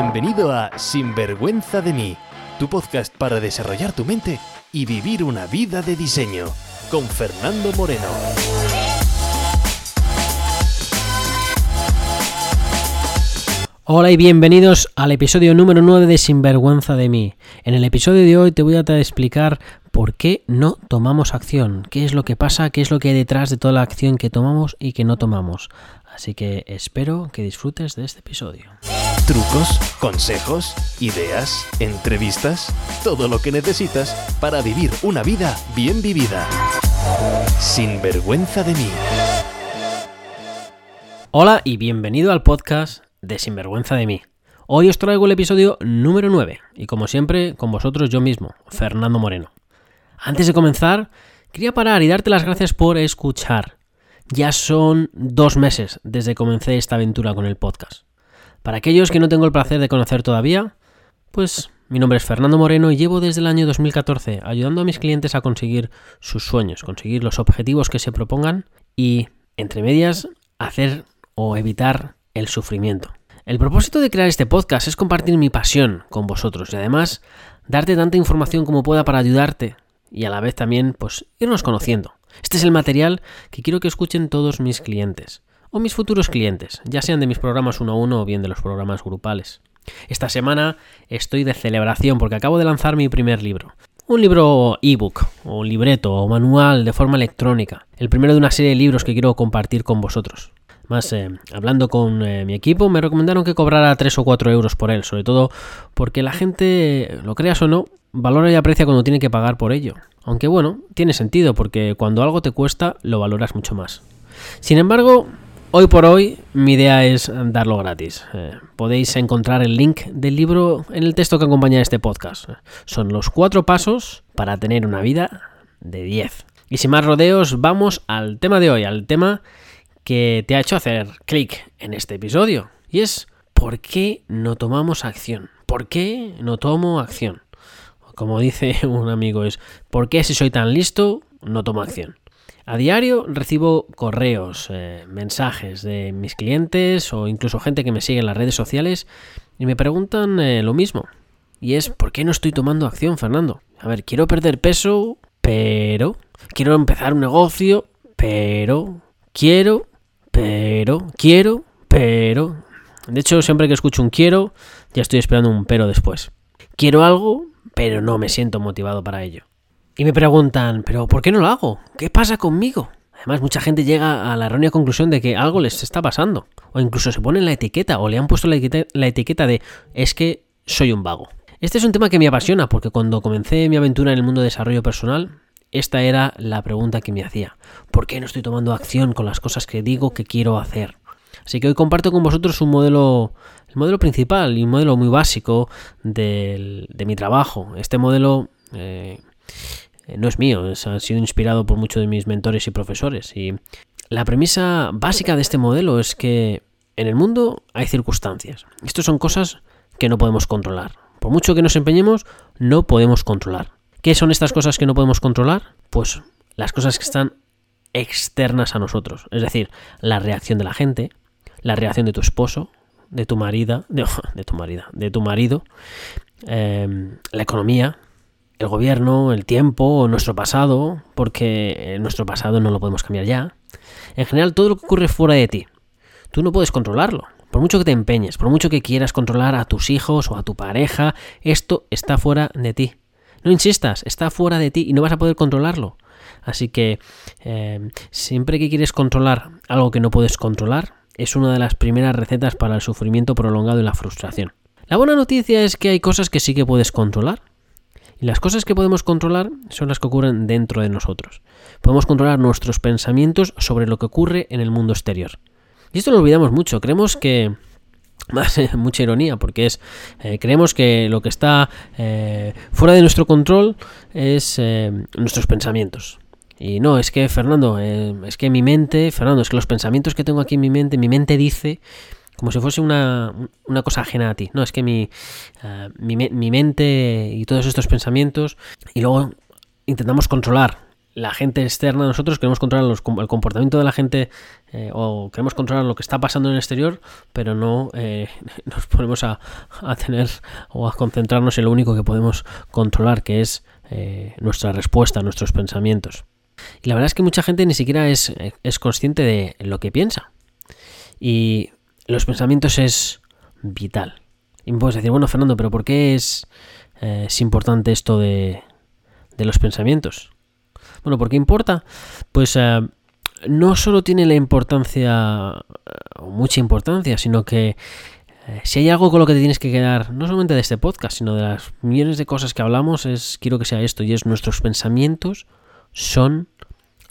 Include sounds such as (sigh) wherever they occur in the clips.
Bienvenido a Sinvergüenza de mí, tu podcast para desarrollar tu mente y vivir una vida de diseño, con Fernando Moreno. Hola y bienvenidos al episodio número 9 de Sinvergüenza de mí. En el episodio de hoy te voy a explicar por qué no tomamos acción, qué es lo que pasa, qué es lo que hay detrás de toda la acción que tomamos y que no tomamos. Así que espero que disfrutes de este episodio. Trucos, consejos, ideas, entrevistas, todo lo que necesitas para vivir una vida bien vivida. Sin vergüenza de mí. Hola y bienvenido al podcast de Sinvergüenza de mí. Hoy os traigo el episodio número 9 y como siempre con vosotros yo mismo, Fernando Moreno. Antes de comenzar, quería parar y darte las gracias por escuchar. Ya son dos meses desde que comencé esta aventura con el podcast. Para aquellos que no tengo el placer de conocer todavía, pues mi nombre es Fernando Moreno y llevo desde el año 2014 ayudando a mis clientes a conseguir sus sueños, conseguir los objetivos que se propongan y, entre medias, hacer o evitar el sufrimiento. El propósito de crear este podcast es compartir mi pasión con vosotros y además darte tanta información como pueda para ayudarte y a la vez también pues irnos conociendo. Este es el material que quiero que escuchen todos mis clientes o mis futuros clientes, ya sean de mis programas uno a uno o bien de los programas grupales. Esta semana estoy de celebración porque acabo de lanzar mi primer libro. Un libro ebook, o libreto, o manual de forma electrónica. El primero de una serie de libros que quiero compartir con vosotros. Más, eh, hablando con eh, mi equipo, me recomendaron que cobrara 3 o 4 euros por él, sobre todo porque la gente, lo creas o no, valora y aprecia cuando tiene que pagar por ello. Aunque bueno, tiene sentido porque cuando algo te cuesta, lo valoras mucho más. Sin embargo, hoy por hoy mi idea es darlo gratis. Eh, podéis encontrar el link del libro en el texto que acompaña este podcast. Son los cuatro pasos para tener una vida de 10. Y sin más rodeos, vamos al tema de hoy, al tema que te ha hecho hacer clic en este episodio. Y es, ¿por qué no tomamos acción? ¿Por qué no tomo acción? Como dice (laughs) un amigo, es, ¿por qué si soy tan listo no tomo acción? A diario recibo correos, eh, mensajes de mis clientes o incluso gente que me sigue en las redes sociales y me preguntan eh, lo mismo. Y es, ¿por qué no estoy tomando acción, Fernando? A ver, quiero perder peso, pero... Quiero empezar un negocio, pero... Quiero, pero, quiero, pero... De hecho, siempre que escucho un quiero, ya estoy esperando un pero después. Quiero algo, pero no me siento motivado para ello. Y me preguntan, ¿pero por qué no lo hago? ¿Qué pasa conmigo? Además, mucha gente llega a la errónea conclusión de que algo les está pasando. O incluso se ponen la etiqueta o le han puesto la etiqueta, la etiqueta de es que soy un vago. Este es un tema que me apasiona porque cuando comencé mi aventura en el mundo de desarrollo personal, esta era la pregunta que me hacía. ¿Por qué no estoy tomando acción con las cosas que digo que quiero hacer? Así que hoy comparto con vosotros un modelo, el modelo principal y un modelo muy básico de mi trabajo. Este modelo eh, no es mío, ha sido inspirado por muchos de mis mentores y profesores. Y la premisa básica de este modelo es que en el mundo hay circunstancias. Estas son cosas que no podemos controlar. Por mucho que nos empeñemos, no podemos controlar. ¿Qué son estas cosas que no podemos controlar? Pues las cosas que están externas a nosotros, es decir, la reacción de la gente, la reacción de tu esposo, de tu marida, (laughs) de, tu marida, de tu marido, em, la economía, el gobierno, el tiempo, nuestro pasado, porque nuestro pasado no lo podemos cambiar ya. En general, todo lo que ocurre fuera de ti, tú no puedes controlarlo. Por mucho que te empeñes, por mucho que quieras controlar a tus hijos o a tu pareja, esto está fuera de ti. No insistas, está fuera de ti y no vas a poder controlarlo. Así que eh, siempre que quieres controlar algo que no puedes controlar, es una de las primeras recetas para el sufrimiento prolongado y la frustración. La buena noticia es que hay cosas que sí que puedes controlar. Y las cosas que podemos controlar son las que ocurren dentro de nosotros. Podemos controlar nuestros pensamientos sobre lo que ocurre en el mundo exterior. Y esto lo olvidamos mucho. Creemos que (laughs) más mucha ironía porque es eh, creemos que lo que está eh, fuera de nuestro control es eh, nuestros pensamientos y no es que Fernando es que mi mente Fernando es que los pensamientos que tengo aquí en mi mente mi mente dice como si fuese una, una cosa ajena a ti no es que mi, mi, mi mente y todos estos pensamientos y luego intentamos controlar la gente externa, nosotros queremos controlar el comportamiento de la gente eh, o queremos controlar lo que está pasando en el exterior, pero no eh, (laughs) nos ponemos a, tener o a concentrarnos en lo único que podemos controlar, que es eh, nuestra respuesta, nuestros pensamientos. Y la verdad es que mucha gente ni siquiera es, es consciente de lo que piensa. Y los pensamientos es vital. Y me puedes decir, bueno, Fernando, pero ¿por qué es, es importante esto de, de los pensamientos? Bueno, ¿por qué importa? Pues eh, no solo tiene la importancia, eh, mucha importancia, sino que eh, si hay algo con lo que te tienes que quedar, no solamente de este podcast, sino de las millones de cosas que hablamos, es quiero que sea esto, y es nuestros pensamientos son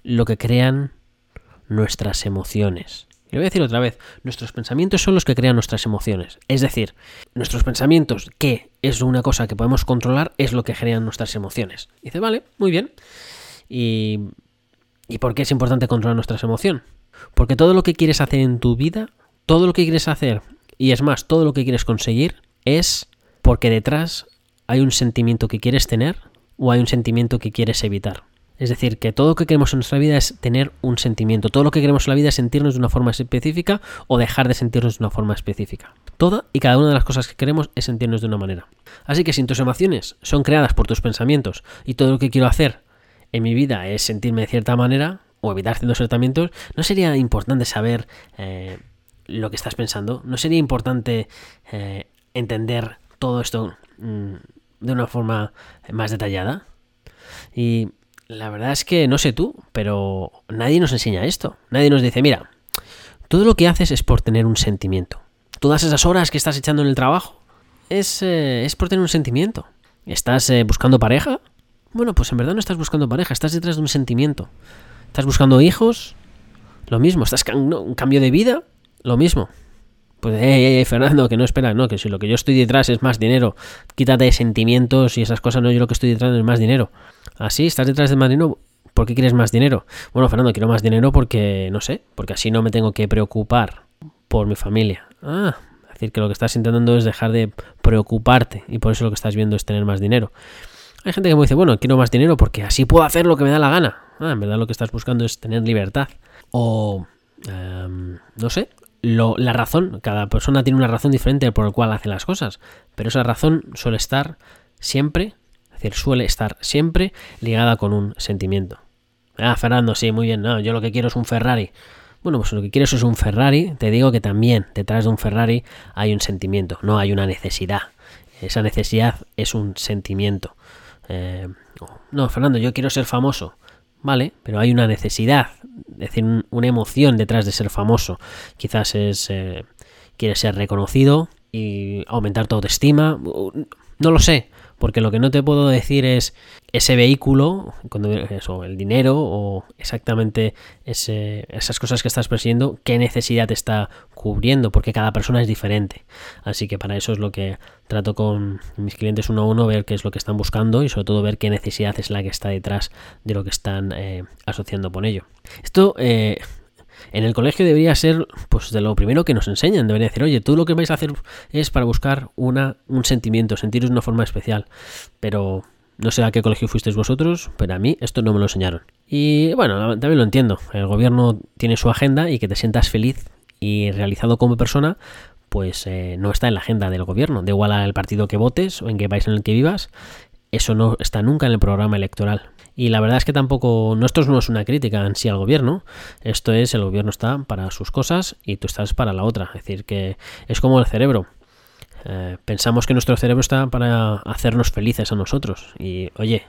lo que crean nuestras emociones. Y lo voy a decir otra vez, nuestros pensamientos son los que crean nuestras emociones. Es decir, nuestros pensamientos, que es una cosa que podemos controlar, es lo que crean nuestras emociones. Y dice, vale, muy bien. ¿Y, ¿Y por qué es importante controlar nuestras emociones? Porque todo lo que quieres hacer en tu vida, todo lo que quieres hacer, y es más, todo lo que quieres conseguir, es porque detrás hay un sentimiento que quieres tener o hay un sentimiento que quieres evitar. Es decir, que todo lo que queremos en nuestra vida es tener un sentimiento. Todo lo que queremos en la vida es sentirnos de una forma específica o dejar de sentirnos de una forma específica. Toda y cada una de las cosas que queremos es sentirnos de una manera. Así que si tus emociones son creadas por tus pensamientos y todo lo que quiero hacer en mi vida es sentirme de cierta manera o evitar ciertos tratamientos, ¿no sería importante saber eh, lo que estás pensando? ¿No sería importante eh, entender todo esto mm, de una forma más detallada? Y la verdad es que no sé tú, pero nadie nos enseña esto. Nadie nos dice, mira, todo lo que haces es por tener un sentimiento. Todas esas horas que estás echando en el trabajo es, eh, es por tener un sentimiento. ¿Estás buscando pareja? Bueno, pues en verdad no estás buscando pareja, estás detrás de un sentimiento. ¿Estás buscando hijos? Lo mismo. ¿Estás un cambio de vida? Lo mismo. Pues, eh, Fernando, que no espera, no, que si lo que yo estoy detrás es más dinero, quítate sentimientos y esas cosas, no, yo lo que estoy detrás es más dinero. Así, ¿Ah, estás detrás de más dinero, ¿por qué quieres más dinero? Bueno, Fernando, quiero más dinero porque, no sé, porque así no me tengo que preocupar por mi familia. Ah, es decir, que lo que estás intentando es dejar de preocuparte y por eso lo que estás viendo es tener más dinero. Hay gente que me dice, bueno, quiero más dinero porque así puedo hacer lo que me da la gana. Ah, en verdad lo que estás buscando es tener libertad. O, em, no sé, la razón, cada persona tiene una razón diferente por la cual hace las cosas, pero esa razón suele estar siempre, es decir, suele estar siempre ligada con un sentimiento. Ah, Fernando, sí, muy bien, no, yo lo que quiero es un Ferrari. Bueno, pues lo que quieres es un Ferrari, te digo que también detrás de un Ferrari hay un sentimiento, no hay una necesidad. Esa necesidad es un sentimiento. Eh, no, Fernando, yo quiero ser famoso. Vale, pero hay una necesidad, es decir, una emoción detrás de ser famoso. Quizás es, eh, quieres ser reconocido y aumentar tu autoestima. No lo sé, porque lo que no te puedo decir es ese vehículo, el dinero o exactamente esas cosas que estás persiguiendo, qué necesidad te está cubriendo, porque cada persona es diferente. Así que para eso es lo que trato con mis clientes uno a uno, ver qué es lo que están buscando y sobre todo ver qué necesidad es la que está detrás de lo que están eh, asociando con ello. Esto eh, en el colegio debería ser, pues, de lo primero que nos enseñan. Debería decir, oye, tú lo que vais a hacer es para buscar una, un sentimiento, sentiros de una forma especial. Pero no sé a qué colegio fuisteis vosotros, pero a mí esto no me lo enseñaron. Y bueno, también lo entiendo. El gobierno tiene su agenda y que te sientas feliz y realizado como persona, pues eh, no está en la agenda del gobierno. Da igual al partido que votes o en qué país en el que vivas, eso no está nunca en el programa electoral. Y la verdad es que tampoco, esto no es una crítica en sí al gobierno, esto es el gobierno está para sus cosas y tú estás para la otra. Es decir, que es como el cerebro. Eh, pensamos que nuestro cerebro está para hacernos felices a nosotros. Y oye,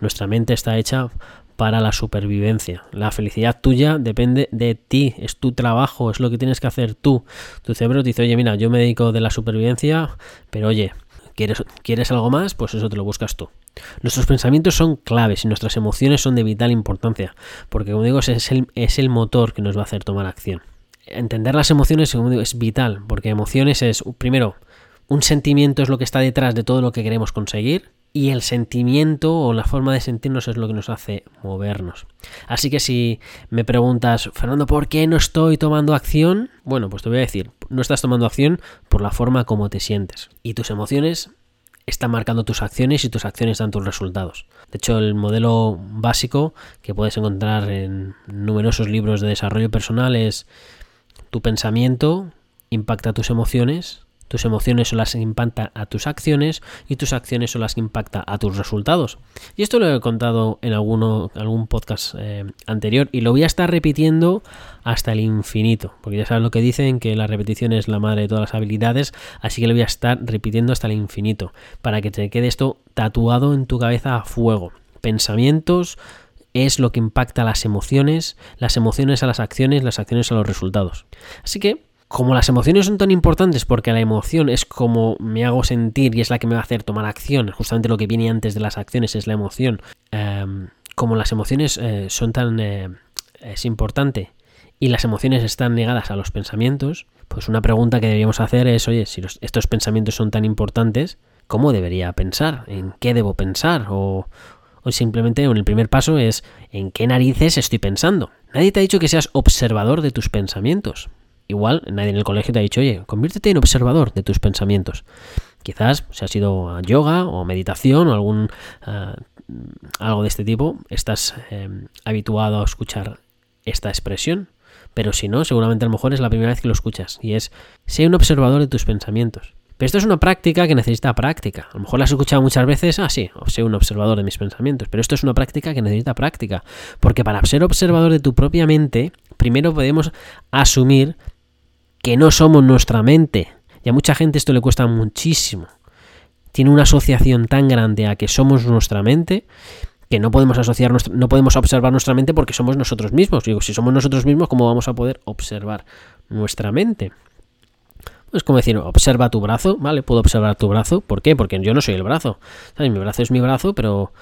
nuestra mente está hecha para la supervivencia. La felicidad tuya depende de ti, es tu trabajo, es lo que tienes que hacer tú. Tu cerebro te dice, oye, mira, yo me dedico de la supervivencia, pero oye, ¿quieres, ¿quieres algo más? Pues eso te lo buscas tú. Nuestros pensamientos son claves y nuestras emociones son de vital importancia, porque como digo, es el, es el motor que nos va a hacer tomar acción. Entender las emociones, es vital, porque emociones es, primero, un sentimiento es lo que está detrás de todo lo que queremos conseguir, y el sentimiento o la forma de sentirnos es lo que nos hace movernos. Así que si me preguntas, Fernando, ¿por qué no estoy tomando acción? Bueno, pues te voy a decir, no estás tomando acción por la forma como te sientes. Y tus emociones están marcando tus acciones y tus acciones dan tus resultados. De hecho, el modelo básico que puedes encontrar en numerosos libros de desarrollo personal es tu pensamiento impacta tus emociones, tus emociones son las que impactan a tus acciones y tus acciones son las que impactan a tus resultados. Y esto lo he contado en alguno, algún podcast eh, anterior y lo voy a estar repitiendo hasta el infinito, porque ya sabes lo que dicen, que la repetición es la madre de todas las habilidades, así que lo voy a estar repitiendo hasta el infinito, para que te quede esto tatuado en tu cabeza a fuego. Pensamientos, es lo que impacta a las emociones, las emociones a las acciones, las acciones a los resultados. Así que como las emociones son tan importantes porque la emoción es como me hago sentir y es la que me va a hacer tomar acción, justamente lo que viene antes de las acciones es la emoción, em, como las emociones eh, son tan... Eh, es importante y las emociones están negadas a los pensamientos, pues una pregunta que deberíamos hacer es, oye, si estos pensamientos son tan importantes, ¿cómo debería pensar? ¿En qué debo pensar? O, o simplemente en el primer paso es, ¿en qué narices estoy pensando? Nadie te ha dicho que seas observador de tus pensamientos. Igual nadie en el colegio te ha dicho, oye, conviértete en observador de tus pensamientos. Quizás, si ha sido yoga o meditación o algún ah, algo de este tipo, estás em, habituado a escuchar esta expresión. Pero si no, seguramente a lo mejor es la primera vez que lo escuchas. Y es, sé un observador de tus pensamientos. Pero esto es una práctica que necesita práctica. A lo mejor la has escuchado muchas veces, ah, sí, sé un observador de mis pensamientos. Pero esto es una práctica que necesita práctica. Porque para ser observador de tu propia mente, primero podemos asumir que no somos nuestra mente. Y a mucha gente esto le cuesta muchísimo. Tiene una asociación tan grande a que somos nuestra mente que no podemos asociar no podemos observar nuestra mente porque somos nosotros mismos. Digo, si somos nosotros mismos, ¿cómo vamos a poder observar nuestra mente? Es como decir, observa tu brazo, ¿vale? Puedo observar tu brazo. ¿Por qué? Porque yo no soy el brazo. ¿Sabes? Mi brazo es mi brazo, pero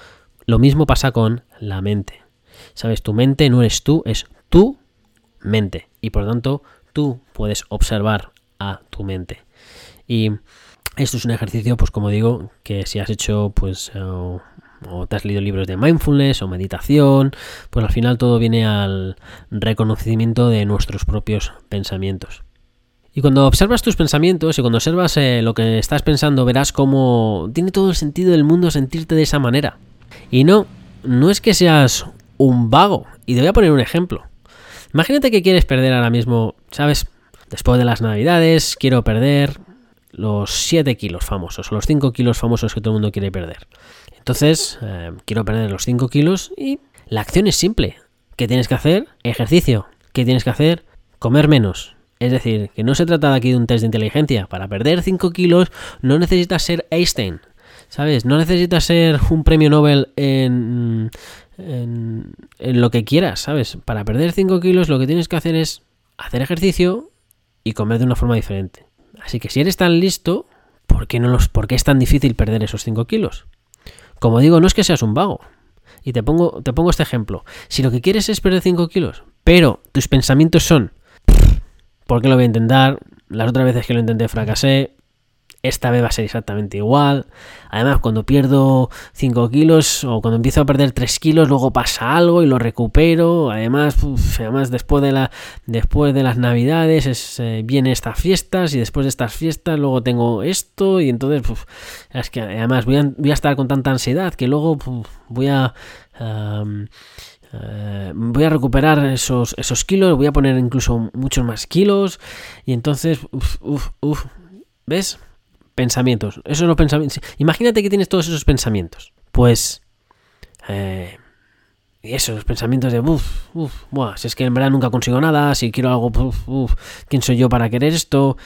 lo mismo pasa con la mente. ¿Sabes? Tu mente no eres tú, es tu mente. Y por lo tanto, tú puedes observar a tu mente. Y esto es un ejercicio, pues como digo, que si has hecho, pues, eh, o te has leído libros de mindfulness o meditación, pues al final todo viene al reconocimiento de nuestros propios pensamientos. Y cuando observas tus pensamientos y cuando observas eh, lo que estás pensando, verás cómo tiene todo el sentido del mundo sentirte de esa manera. Y no, no es que seas un vago. Y te voy a poner un ejemplo. Imagínate que quieres perder ahora mismo, ¿sabes? Después de las navidades, quiero perder los 7 kilos famosos, o los 5 kilos famosos que todo el mundo quiere perder. Entonces, eh, quiero perder los 5 kilos y la acción es simple. ¿Qué tienes que hacer? Ejercicio. ¿Qué tienes que hacer? Comer menos. Es decir, que no se trata de aquí de un test de inteligencia. Para perder 5 kilos no necesitas ser Einstein. ¿Sabes? No necesitas ser un premio Nobel en, en, lo que quieras, ¿sabes? Para perder 5 kilos lo que tienes que hacer es hacer ejercicio y comer de una forma diferente. Así que si eres tan listo, ¿por qué, no los, ¿por qué es tan difícil perder esos 5 kilos? Como digo, no es que seas un vago. Y te pongo, te pongo este ejemplo. Si lo que quieres es perder 5 kilos, pero tus pensamientos son, ¿por qué lo voy a intentar? Las otras veces que lo intenté fracasé, esta vez va a ser exactamente igual. Además, cuando pierdo 5 kilos o cuando empiezo a perder 3 kilos, luego pasa algo y lo recupero. Además, además después, de la, después de las navidades es, eh, vienen estas fiestas y después de estas fiestas luego tengo esto y entonces es que además voy a, estar con tanta ansiedad que luego voy a... Eh, voy a recuperar esos, esos kilos, voy a poner incluso muchos más kilos y entonces, uff, uff, ¿ves? Pensamientos. Esos los pensamientos. Imagínate que tienes todos esos pensamientos. Pues. Eh, y esos pensamientos de, uff, uff, si es que en verdad nunca consigo nada, si quiero algo, uff, uff, ¿quién soy yo para querer esto?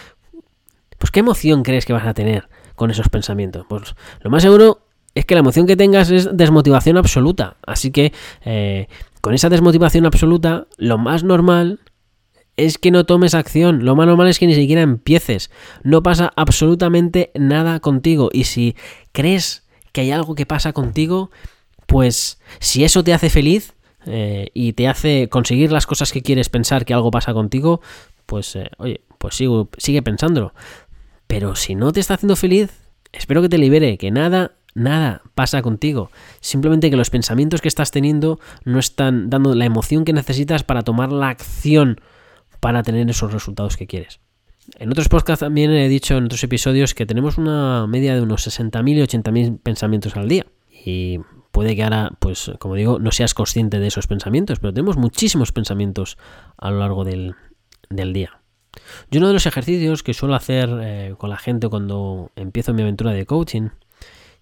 Pues, ¿qué emoción crees que vas a tener con esos pensamientos? Pues, lo más seguro es que la emoción que tengas es desmotivación absoluta. Así que, eh, con esa desmotivación absoluta, lo más normal es que no tomes acción. Lo más normal es que ni siquiera empieces. No pasa absolutamente nada contigo. Y si crees que hay algo que pasa contigo, pues si eso te hace feliz eh, y te hace conseguir las cosas que quieres pensar que algo pasa contigo, pues eh, oye, pues sigue, sigue pensándolo. Pero si no te está haciendo feliz, espero que te libere, que nada Nada pasa contigo. Simplemente que los pensamientos que estás teniendo no están dando la emoción que necesitas para tomar la acción para tener esos resultados que quieres. En otros podcasts también he dicho en otros episodios que tenemos una media de unos 60.000 y 80.000 pensamientos al día. Y puede que ahora, pues como digo, no seas consciente de esos pensamientos, pero tenemos muchísimos pensamientos a lo largo del, día. Yo uno de los ejercicios que suelo hacer eh, con la gente cuando empiezo mi aventura de coaching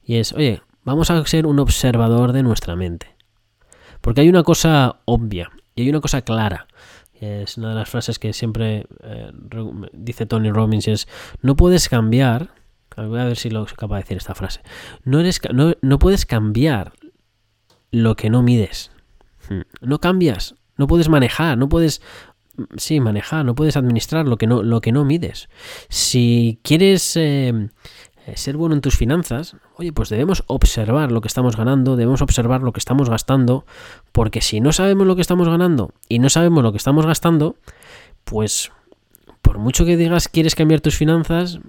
y es, oye, vamos a ser un observador de nuestra mente. Porque hay una cosa obvia y hay una cosa clara. Es una de las frases que siempre eh, dice Tony Robbins es, no puedes cambiar, voy a ver si lo soy capaz de decir esta frase, no, eres, no, no puedes cambiar lo que no mides. Hmm. No cambias, no puedes manejar, no puedes sí, manejar, no puedes administrar lo que no, lo que no mides. Si quieres eh, ser bueno en tus finanzas, oye, pues debemos observar lo que estamos ganando, debemos observar lo que estamos gastando, porque si no sabemos lo que estamos ganando y no sabemos lo que estamos gastando, pues por mucho que digas quieres cambiar tus finanzas,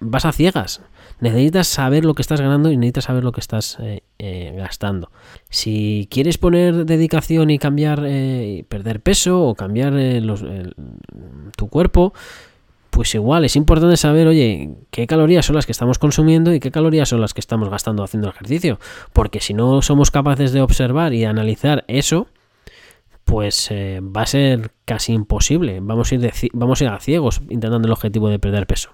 vas a ciegas. Necesitas saber lo que estás ganando y necesitas saber lo que estás eh, eh, gastando. Si quieres poner dedicación y cambiar, eh, perder peso o cambiar tu cuerpo, pues igual es importante saber, oye, qué calorías son las que estamos consumiendo y qué calorías son las que estamos gastando haciendo ejercicio. Porque si no somos capaces de observar y analizar eso, pues va a ser casi imposible. Vamos a, ir vamos a ir a ciegos intentando el objetivo de perder peso.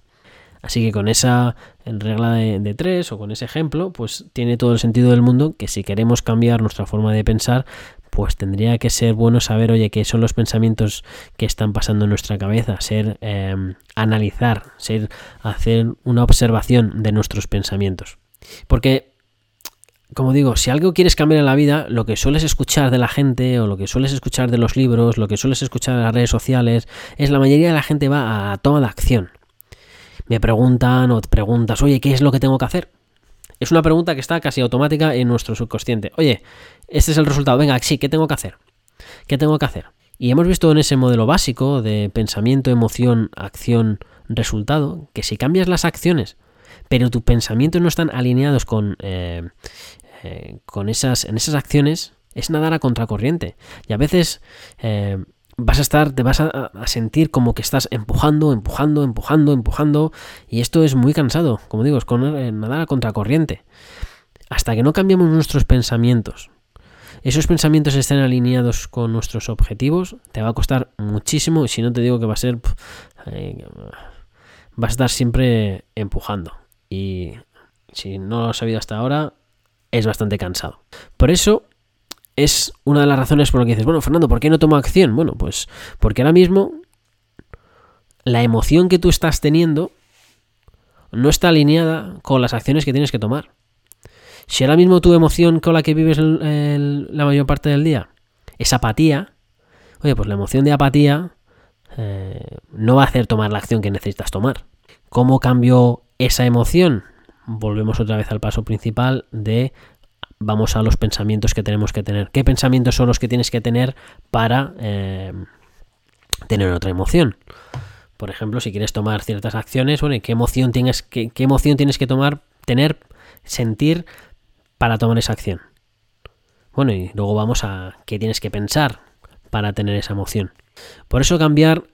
Así que con esa regla de, tres o con ese ejemplo, pues tiene todo el sentido del mundo que si queremos cambiar nuestra forma de pensar, pues tendría que ser bueno saber, oye, qué son los pensamientos que están pasando en nuestra cabeza, ser em, analizar, ser hacer una observación de nuestros pensamientos. Porque como digo, si algo quieres cambiar en la vida, lo que sueles escuchar de la gente o lo que sueles escuchar de los libros, lo que sueles escuchar de las redes sociales, es la mayoría de la gente va a toma de acción me preguntan o te preguntas, oye, ¿qué es lo que tengo que hacer? Es una pregunta que está casi automática en nuestro subconsciente. Oye, este es el resultado, venga, sí, ¿qué tengo que hacer? ¿Qué tengo que hacer? Y hemos visto en ese modelo básico de pensamiento, emoción, acción, resultado, que si cambias las acciones, pero tus pensamientos no están alineados con, eh, eh, con esas, en esas acciones, es nadar a contracorriente. Y a veces eh, vas a estar, te vas a, sentir como que estás empujando, empujando, empujando, empujando, y esto es muy cansado, como digo, es con, eh, nadar a contracorriente. Hasta que no cambiamos nuestros pensamientos, esos pensamientos estén alineados con nuestros objetivos, te va a costar muchísimo, y si no te digo que va a ser, eh, vas a estar siempre empujando. Y si no lo has sabido hasta ahora, es bastante cansado. Por eso es una de las razones por las que dices, bueno, Fernando, ¿por qué no tomo acción? Bueno, pues porque ahora mismo la emoción que tú estás teniendo no está alineada con las acciones que tienes que tomar. Si ahora mismo tu emoción con la que vives la mayor parte del día es apatía, oye, pues la emoción de apatía eh, no va a hacer tomar la acción que necesitas tomar. ¿Cómo cambio esa emoción? Volvemos otra vez al paso principal de vamos a los pensamientos que tenemos que tener. ¿Qué pensamientos son los que tienes que tener para eh, tener otra emoción? Por ejemplo, si quieres tomar ciertas acciones, bueno, ¿qué emoción tienes, qué, qué emoción tienes que tomar, tener, sentir para tomar esa acción? Bueno, y luego vamos a qué tienes que pensar para tener esa emoción. Por eso cambiar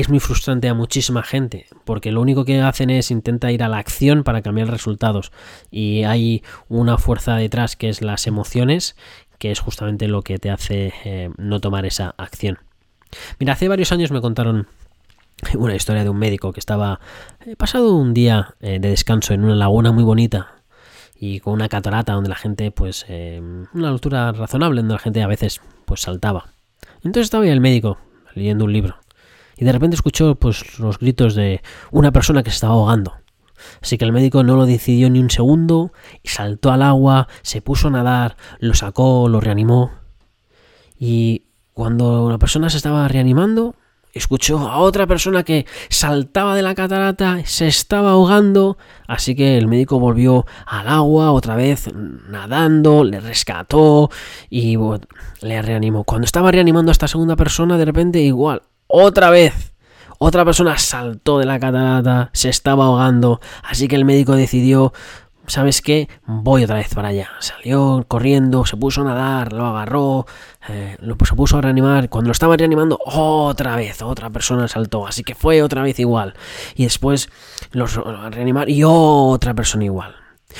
es muy frustrante a muchísima gente, porque lo único que hacen es intentar ir a la acción para cambiar resultados. Y hay una fuerza detrás que es las emociones, que es justamente lo que te hace eh, no tomar esa acción. Mira, hace varios años me contaron (laughs) una historia de un médico que estaba eh, pasado un día eh, de descanso en una laguna muy bonita y con una catarata donde la gente, pues, una altura razonable donde la gente a veces, pues, saltaba. Entonces estaba ahí el médico leyendo un libro y de repente escuchó pues los gritos de una persona que se estaba ahogando. Así que el médico no lo decidió ni un segundo y saltó al agua, se puso a nadar, lo sacó, lo reanimó. Y cuando la persona se estaba reanimando, escuchó a otra persona que saltaba de la catarata, se estaba ahogando, así que el médico volvió al agua otra vez nadando, le rescató y le reanimó. Cuando estaba reanimando a esta segunda persona, de repente igual, otra vez. Otra persona saltó de la catarata, se estaba ahogando, así que el médico decidió ¿sabes qué? Voy otra vez para allá. Salió corriendo, se puso a nadar, lo agarró, eh, lo, se puso a reanimar. Cuando lo estaba reanimando, otra vez, otra persona saltó. Así que fue otra vez igual. Y después los a reanimar y otra persona igual.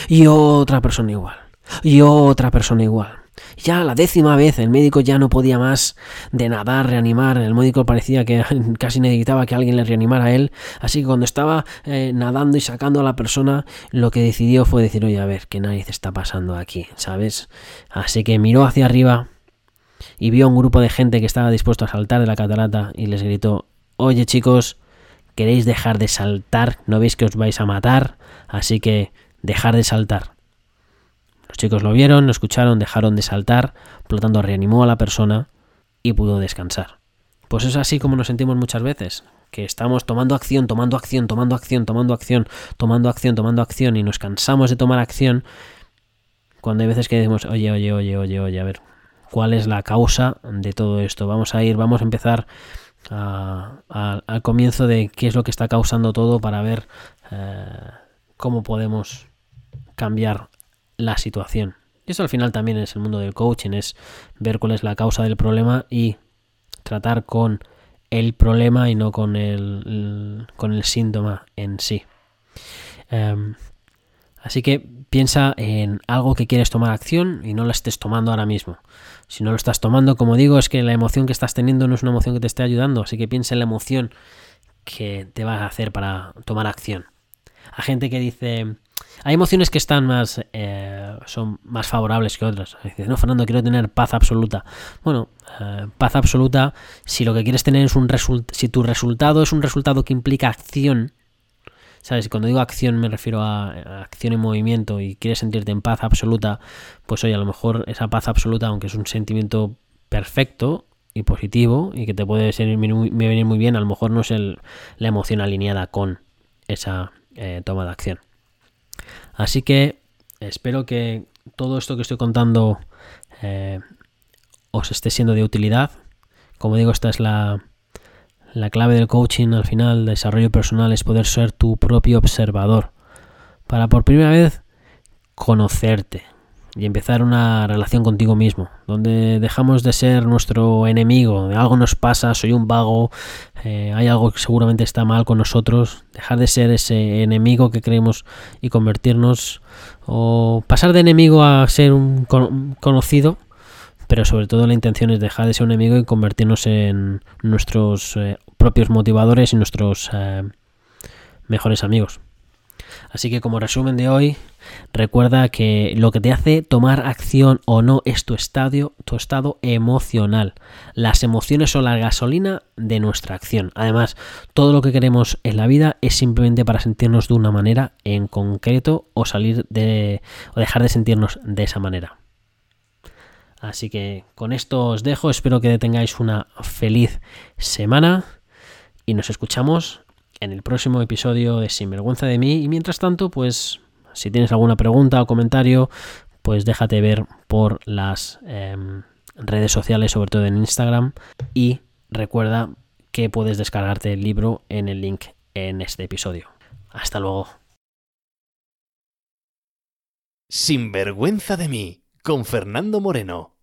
Y otra persona igual. Y otra persona igual. Ya la décima vez el médico ya no podía más de nadar, reanimar. El médico parecía que (laughs) casi necesitaba que alguien le reanimara a él. Así que cuando estaba eh, nadando y sacando a la persona, lo que decidió fue decir, oye, a ver, ¿qué nariz está pasando aquí? ¿Sabes? Así que miró hacia arriba y vio a un grupo de gente que estaba dispuesto a saltar de la catarata y les gritó, oye chicos, ¿queréis dejar de saltar? ¿No veis que os vais a matar? Así que dejar de saltar. Los chicos lo vieron, lo escucharon, dejaron de saltar, por lo tanto reanimó a la persona y pudo descansar. Pues es así como nos sentimos muchas veces, que estamos tomando acción, tomando acción, tomando acción, tomando acción, tomando acción, tomando acción y nos cansamos de tomar acción cuando hay veces que decimos, oye, oye, oye, oye, oye, a ver, ¿cuál es la causa de todo esto? Vamos a ir, vamos a empezar al comienzo de qué es lo que está causando todo para ver eh, cómo podemos cambiar la situación. Y eso al final también es el mundo del coaching, es ver cuál es la causa del problema y tratar con el problema y no con el, con el síntoma en sí. Em, así que piensa en algo que quieres tomar acción y no la estés tomando ahora mismo. Si no lo estás tomando, como digo, es que la emoción que estás teniendo no es una emoción que te esté ayudando, así que piensa en la emoción que te va a hacer para tomar acción. A gente que dice, hay emociones que están más eh, son más favorables que otras. Dices, no, Fernando, quiero tener paz absoluta. Bueno, eh, paz absoluta, si lo que quieres tener es un resultado, si tu resultado es un resultado que implica acción, ¿sabes? Cuando digo acción me refiero a, acción en movimiento y quieres sentirte en paz absoluta, pues oye, a lo mejor esa paz absoluta, aunque es un sentimiento perfecto y positivo y que te puede venir muy bien, a lo mejor no es el, la emoción alineada con esa eh, toma de acción. Así que espero que todo esto que estoy contando eh, os esté siendo de utilidad. Como digo, esta es la, la clave del coaching al final, desarrollo personal, es poder ser tu propio observador. Para por primera vez conocerte, y empezar una relación contigo mismo, donde dejamos de ser nuestro enemigo, de algo nos pasa, soy un vago, eh, hay algo que seguramente está mal con nosotros, dejar de ser ese enemigo que creemos y convertirnos, o pasar de enemigo a ser un conocido, pero sobre todo la intención es dejar de ser un enemigo y convertirnos en nuestros eh, propios motivadores y nuestros eh, mejores amigos. Así que como resumen de hoy, recuerda que lo que te hace tomar acción o no es tu estadio, tu estado emocional. Las emociones son la gasolina de nuestra acción. Además, todo lo que queremos en la vida es simplemente para sentirnos de una manera en concreto o salir de o dejar de sentirnos de esa manera. Así que con esto os dejo, espero que tengáis una feliz semana y nos escuchamos en el próximo episodio de Sinvergüenza de mí. Y mientras tanto, pues si tienes alguna pregunta o comentario, pues déjate ver por las em, redes sociales, sobre todo en Instagram. Y recuerda que puedes descargarte el libro en el link en este episodio. Hasta luego. Sinvergüenza de mí, con Fernando Moreno.